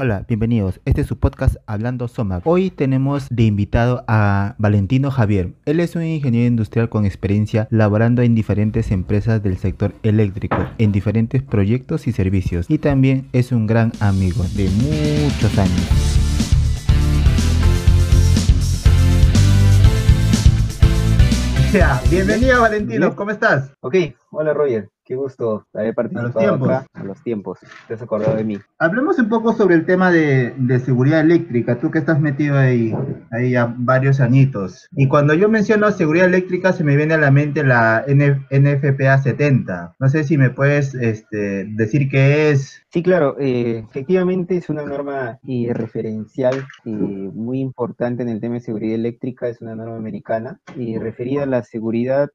Hola, bienvenidos. Este es su podcast Hablando Somac. Hoy tenemos de invitado a Valentino Javier. Él es un ingeniero industrial con experiencia laborando en diferentes empresas del sector eléctrico, en diferentes proyectos y servicios. Y también es un gran amigo de muchos años. bienvenido Valentino, ¿cómo estás? Ok, hola Roger. Qué gusto haber participado acá a los tiempos. Te has acordado de mí. Hablemos un poco sobre el tema de, seguridad eléctrica. Tú que estás metido ahí, ahí ya varios añitos. Y cuando yo menciono seguridad eléctrica se me viene a la mente la NFPA 70. No sé si me puedes este, decir qué es. Sí, claro. Eh, efectivamente es una norma eh, referencial eh, muy importante en el tema de seguridad eléctrica. Es una norma americana y referida a la seguridad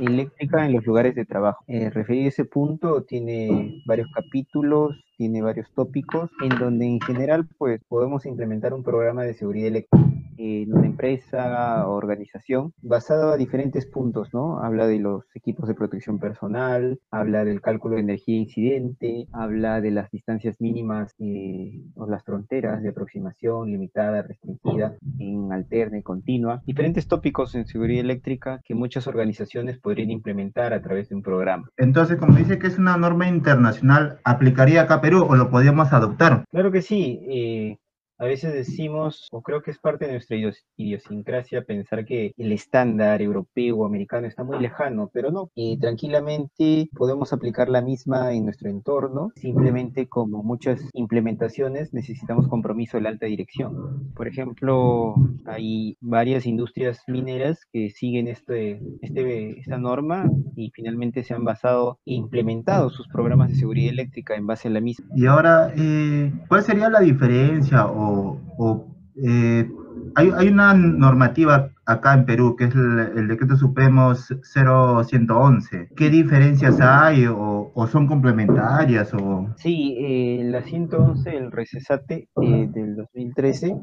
eléctrica en los lugares de trabajo. referida ese punto tiene varios capítulos, tiene varios tópicos, en donde en general pues podemos implementar un programa de seguridad eléctrica en una empresa o organización basado a diferentes puntos, ¿no? Habla de los equipos de protección personal, habla del cálculo de energía incidente, habla de las distancias mínimas eh, o las fronteras de aproximación limitada, restringida, en alterna y continua, diferentes tópicos en seguridad eléctrica que muchas organizaciones podrían implementar a través de un programa. Entonces, como dice que es una norma internacional, ¿aplicaría acá a Perú o lo podríamos adoptar? Claro que sí. Eh, a veces decimos, o creo que es parte de nuestra idiosincrasia, pensar que el estándar europeo o americano está muy lejano, pero no. Y tranquilamente podemos aplicar la misma en nuestro entorno. Simplemente, como muchas implementaciones, necesitamos compromiso de la alta dirección. Por ejemplo, hay varias industrias mineras que siguen este, este, esta norma y finalmente se han basado e implementado sus programas de seguridad eléctrica en base a la misma. Y ahora, eh, ¿cuál sería la diferencia o, eh, hay, hay, una normativa acá en Perú, que es el, decreto supremo 0111. ¿Qué diferencias hay o, son complementarias? O... Sí, eh, la 111, el recesate eh, del 2013,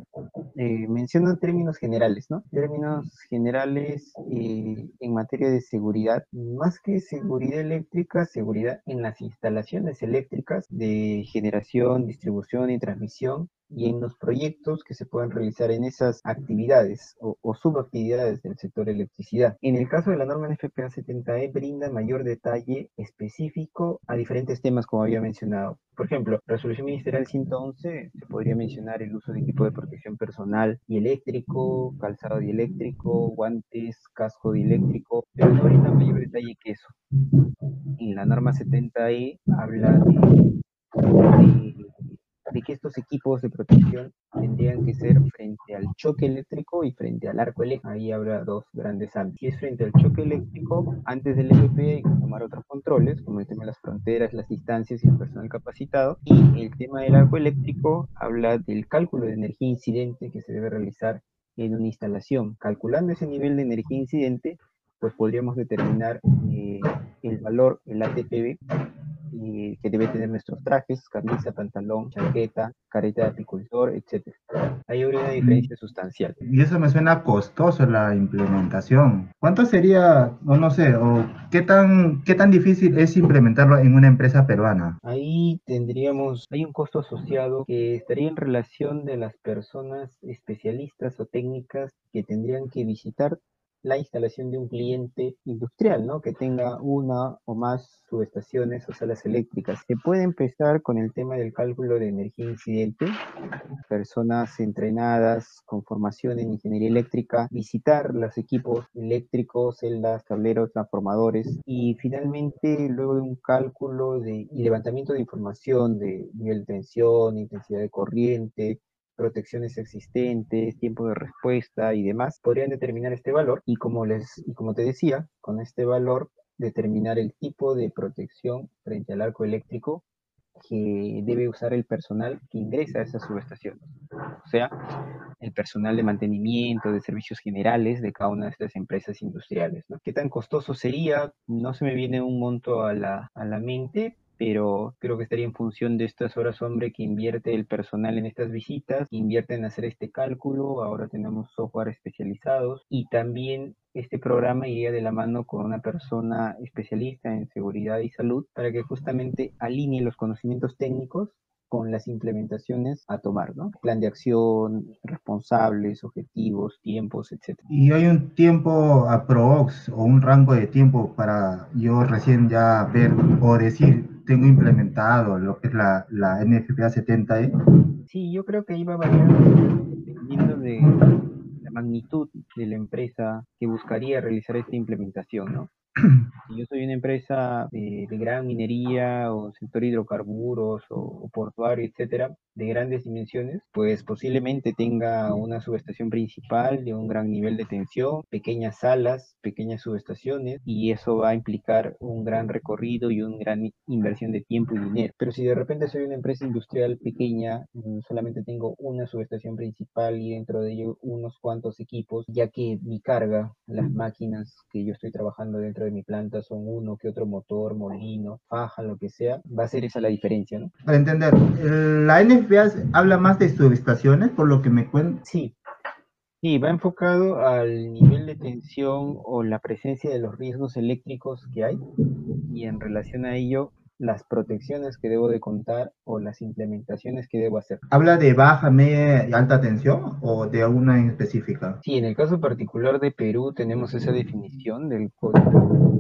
eh, menciona términos generales, ¿no? Términos generales eh, en materia de seguridad, más que seguridad eléctrica, seguridad en las instalaciones eléctricas de generación, distribución y transmisión y en los proyectos que se puedan realizar en esas actividades o, o subactividades del sector electricidad. En el caso de la norma NFPA 70E brinda mayor detalle específico a diferentes temas como había mencionado. Por ejemplo, resolución ministerial 111 se podría mencionar el uso de equipo de protección personal y eléctrico, calzado dieléctrico, guantes, casco dieléctrico, pero no brinda mayor detalle que eso. En la norma 70E habla de que estos equipos de protección tendrían que ser frente al choque eléctrico y frente al arco eléctrico. Ahí habrá dos grandes ámbitos. Si es frente al choque eléctrico, antes del MP hay que tomar otros controles, como el tema de las fronteras, las distancias y el personal capacitado. Y el tema del arco eléctrico habla del cálculo de energía incidente que se debe realizar en una instalación. Calculando ese nivel de energía incidente, pues podríamos determinar eh, el valor, el ATPB, que debe tener nuestros trajes, camisa, pantalón, chaqueta, careta de apicultor, etc. Ahí habría una diferencia sustancial. Y eso me suena costoso la implementación. ¿Cuánto sería, o no sé, o qué tan, qué tan difícil es implementarlo en una empresa peruana? Ahí tendríamos, hay un costo asociado que estaría en relación de las personas especialistas o técnicas que tendrían que visitar la instalación de un cliente industrial, ¿no? Que tenga una o más subestaciones o salas eléctricas. Se puede empezar con el tema del cálculo de energía incidente. Personas entrenadas con formación en ingeniería eléctrica, visitar los equipos eléctricos, celdas, tableros, transformadores y finalmente luego de un cálculo de, y levantamiento de información de nivel de tensión, intensidad de corriente, protecciones existentes, tiempo de respuesta y demás, podrían determinar este valor y como, les, y como te decía, con este valor determinar el tipo de protección frente al arco eléctrico que debe usar el personal que ingresa a esas subestaciones. O sea, el personal de mantenimiento, de servicios generales de cada una de estas empresas industriales. ¿Qué tan costoso sería? No se me viene un monto a la, a la mente, pero creo que estaría en función de estas horas hombre que invierte el personal en estas visitas, invierte en hacer este cálculo, ahora tenemos software especializados y también este programa iría de la mano con una persona especialista en seguridad y salud para que justamente alinee los conocimientos técnicos con las implementaciones a tomar, ¿no? Plan de acción, responsables, objetivos, tiempos, etc. ¿Y hay un tiempo aprox o un rango de tiempo para yo recién ya ver o decir tengo implementado lo que es la, la NFPA 70E? Sí, yo creo que iba a variar dependiendo de la magnitud de la empresa que buscaría realizar esta implementación, ¿no? Si yo soy una empresa de, gran minería o sector hidrocarburos o, portuario, etcétera, de grandes dimensiones, pues posiblemente tenga una subestación principal de un gran nivel de tensión, pequeñas salas, pequeñas subestaciones, y eso va a implicar un gran recorrido y una gran inversión de tiempo y dinero. Pero si de repente soy una empresa industrial pequeña, mm, solamente tengo una subestación principal y dentro de ello unos cuantos equipos, ya que mi carga, las máquinas que yo estoy trabajando dentro de mi planta son uno que otro motor, molino, faja, lo que sea, va a ser esa la diferencia, ¿no? Para entender, la NFPA habla más de subestaciones, por lo que me cuentan. Sí, Sí, va enfocado al nivel de tensión o la presencia de los riesgos eléctricos que hay y en relación a ello las protecciones que debo de contar o las implementaciones que debo hacer. ¿Habla de baja, media y alta tensión o de alguna en específica? Sí, en el caso particular de Perú tenemos esa definición del Código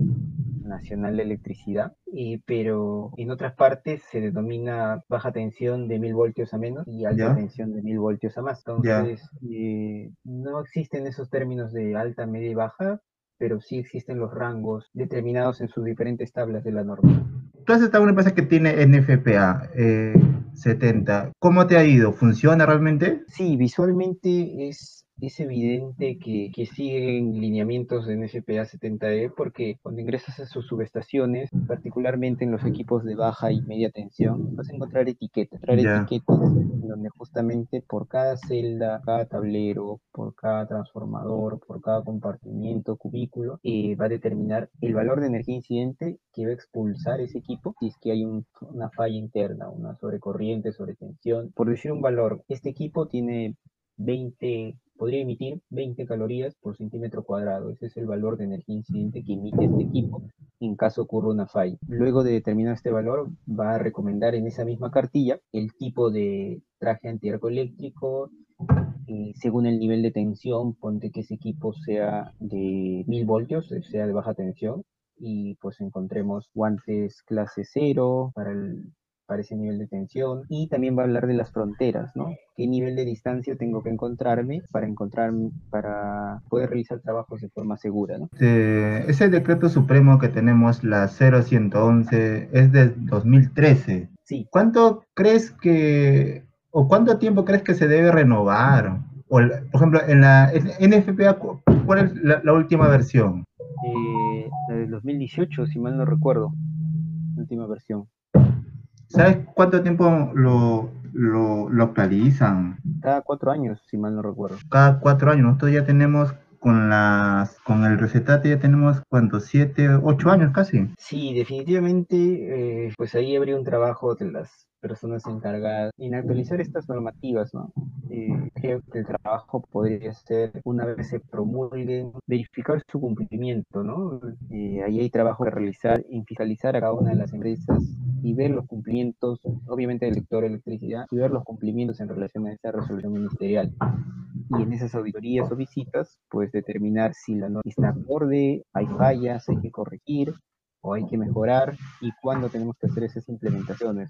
Nacional de Electricidad, eh, pero en otras partes se denomina baja tensión de mil voltios a menos y alta tensión de mil voltios a más. Entonces, eh, no existen esos términos de alta, media y baja, pero sí existen los rangos determinados en sus diferentes tablas de la norma. Tú has estado en una empresa que tiene NFPA 70. Eh, ¿Cómo te ha ido? ¿Funciona realmente? Sí, visualmente es es evidente que, que, siguen lineamientos de NFPA 70E porque cuando ingresas a sus subestaciones, particularmente en los equipos de baja y media tensión, vas a encontrar etiquetas, etiquetas donde justamente por cada celda, cada tablero, por cada transformador, por cada compartimiento, cubículo, eh, va a determinar el valor de energía incidente que va a expulsar ese equipo si es que hay una falla interna, una sobrecorriente, sobretensión. Por decir un valor, este equipo tiene 20 podría emitir 20 calorías por centímetro cuadrado. Ese es el valor de energía incidente que emite este equipo en caso ocurra una falla. Luego de determinar este valor, va a recomendar en esa misma cartilla el tipo de traje antiarco eléctrico, eh, según el nivel de tensión, ponte que ese equipo sea de 1000 voltios, sea de baja tensión, y pues encontremos guantes clase 0 para el para ese nivel de tensión y también va a hablar de las fronteras, ¿no? ¿Qué nivel de distancia tengo que encontrarme para encontrarme, para poder realizar trabajos de forma segura, ¿no? ese decreto supremo que tenemos, la 0111, es de 2013. Sí. ¿Cuánto crees que, o cuánto tiempo crees que se debe renovar? O, por ejemplo, en la NFPA, ¿cuál es la, última versión? Eh, la del 2018, si mal no recuerdo, última versión. ¿Sabes cuánto tiempo lo, lo, actualizan? Cada cuatro años, si mal no recuerdo. Cada cuatro años. Nosotros ya tenemos con las con el recetate ya tenemos cuántos siete ocho años casi sí definitivamente eh, pues ahí habría un trabajo de las personas encargadas en actualizar estas normativas, ¿no? Eh, creo que el trabajo podría ser, una vez se promulguen, verificar su cumplimiento, ¿no? Eh, ahí hay trabajo que realizar en fiscalizar a cada una de las empresas y ver los cumplimientos, obviamente del sector electricidad, y ver los cumplimientos en relación a esa resolución ministerial. Y en esas auditorías o visitas, pues determinar si la norma está acorde, hay fallas, hay que corregir, o hay que mejorar y cuándo tenemos que hacer esas implementaciones.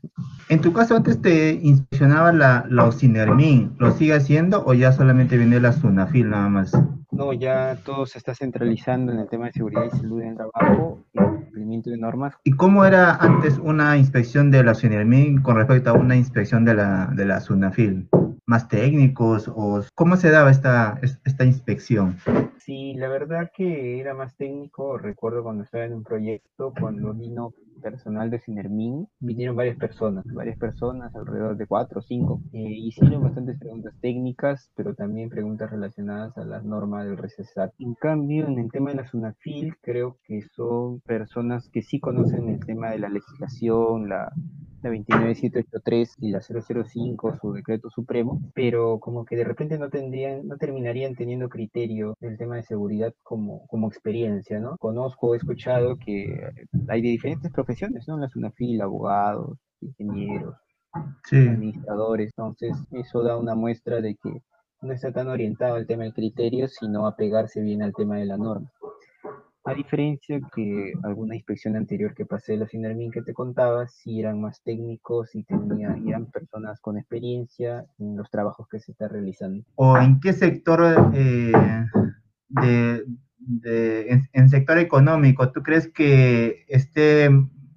En tu caso, antes te inspeccionaba la, la OCINERMIN, ¿lo sigue haciendo o ya solamente viene la SUNAFIL nada más? No, ya todo se está centralizando en el tema de seguridad y salud en el trabajo y cumplimiento de normas. ¿Y cómo era antes una inspección de la OCINERMIN con respecto a una inspección de la, de la SUNAFIL? ¿Más técnicos o cómo se daba esta, esta inspección? Sí, la verdad que era más técnico. Recuerdo cuando estaba en un proyecto, cuando vino personal de Cinermin, vinieron varias personas, varias personas, alrededor de cuatro o cinco. Eh, hicieron bastantes preguntas técnicas, pero también preguntas relacionadas a las normas del RECESAT. En cambio, en el tema de la SUNAFIL, creo que son personas que sí conocen el tema de la legislación, la, la 29783 y la 005, su decreto supremo, pero como que de repente no tendrían, no terminarían teniendo criterio del tema de seguridad como, como experiencia, ¿no? Conozco, he escuchado que hay de diferentes profesiones, ¿no? En la SUNAFIL, abogados, ingenieros, administradores. Entonces, eso da una muestra de que no está tan orientado al tema del criterio, sino a pegarse bien al tema de la norma. A diferencia que alguna inspección anterior que pasé de la Finarmin que te contaba, si eran más técnicos y tenía, eran personas con experiencia en los trabajos que se está realizando. ¿O en qué sector eh, de, de en, sector económico tú crees que esté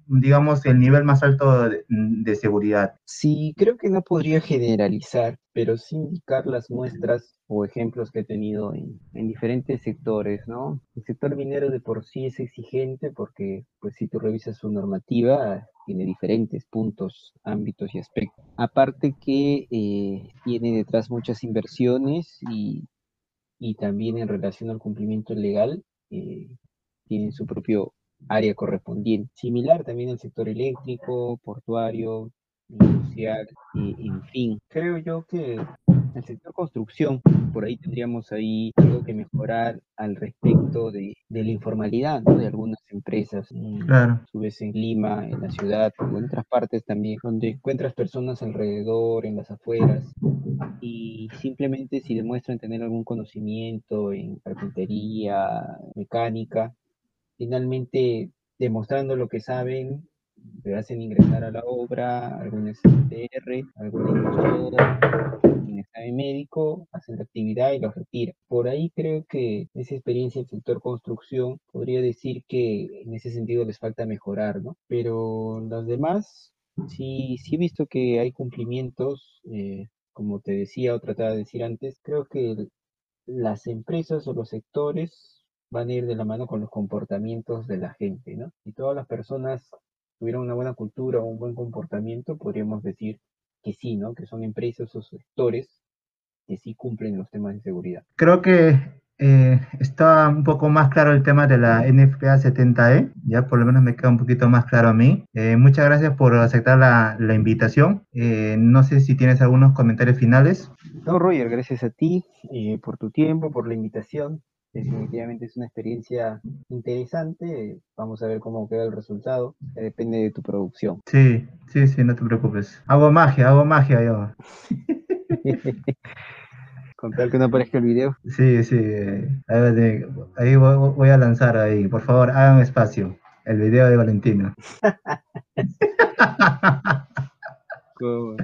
digamos, el nivel más alto de, seguridad. Sí, creo que no podría generalizar, pero sí indicar las muestras o ejemplos que he tenido en, diferentes sectores, ¿no? El sector minero de por sí es exigente porque, pues, si tú revisas su normativa, tiene diferentes puntos, ámbitos y aspectos. Aparte que eh, tiene detrás muchas inversiones y, y, también en relación al cumplimiento legal, eh, tienen su propio área correspondiente. Similar también el sector eléctrico, portuario, industrial, y, en fin. Creo yo que el sector construcción, por ahí tendríamos ahí algo que mejorar al respecto de, de la informalidad de algunas empresas. Claro. A su vez en Lima, en la ciudad, en otras partes también, donde encuentras personas alrededor, en las afueras, y simplemente si demuestran tener algún conocimiento en carpintería, mecánica, finalmente demostrando lo que saben, le hacen ingresar a la obra, algún STR, algún un examen médico, hacen la actividad y lo retiran. Por ahí creo que esa experiencia en sector construcción podría decir que en ese sentido les falta mejorar, ¿no? Pero los demás, sí, sí he visto que hay cumplimientos, eh, como te decía o trataba de decir antes, creo que las empresas o los sectores van a ir de la mano con los comportamientos de la gente, ¿no? Si todas las personas tuvieran una buena cultura o un buen comportamiento, podríamos decir que sí, ¿no? Que son empresas o sectores que sí cumplen los temas de seguridad. Creo que eh, está un poco más claro el tema de la NFPA 70E, ya por lo menos me queda un poquito más claro a mí. Eh, muchas gracias por aceptar la, la invitación. Eh, no sé si tienes algunos comentarios finales. No, Roger, gracias a ti por tu tiempo, por la invitación definitivamente es una experiencia interesante. Vamos a ver cómo queda el resultado. Depende de tu producción. Sí, sí, sí, no te preocupes. Hago magia, hago magia yo. Con tal que no aparezca el video. Sí, sí. Ahí, voy, a lanzar ahí. Por favor, hagan espacio. El video de Valentino. con,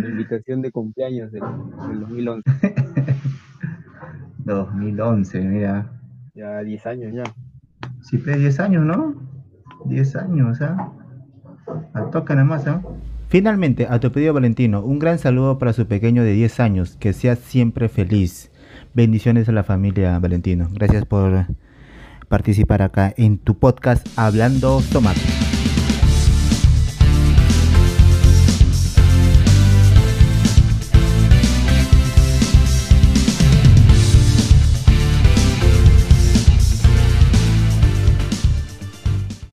la invitación de cumpleaños del, del 2011. 2011, mira. Ya 10 años ya. Sí, 10 pues, años, ¿no? 10 años, ¿ah? Al toque nada más, ¿ah? Finalmente, a tu pedido Valentino, un gran saludo para su pequeño de 10 años, que sea siempre feliz. Bendiciones a la familia Valentino. Gracias por participar acá en tu podcast Hablando Tomate.